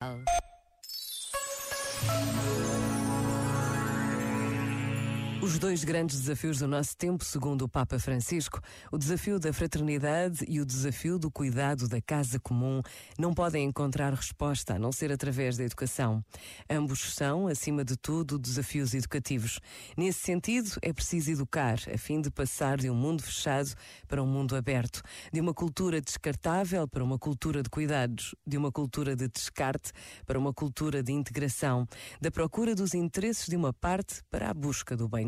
Oh. Os dois grandes desafios do nosso tempo, segundo o Papa Francisco, o desafio da fraternidade e o desafio do cuidado da casa comum, não podem encontrar resposta a não ser através da educação. Ambos são, acima de tudo, desafios educativos. Nesse sentido, é preciso educar, a fim de passar de um mundo fechado para um mundo aberto, de uma cultura descartável para uma cultura de cuidados, de uma cultura de descarte para uma cultura de integração, da procura dos interesses de uma parte para a busca do bem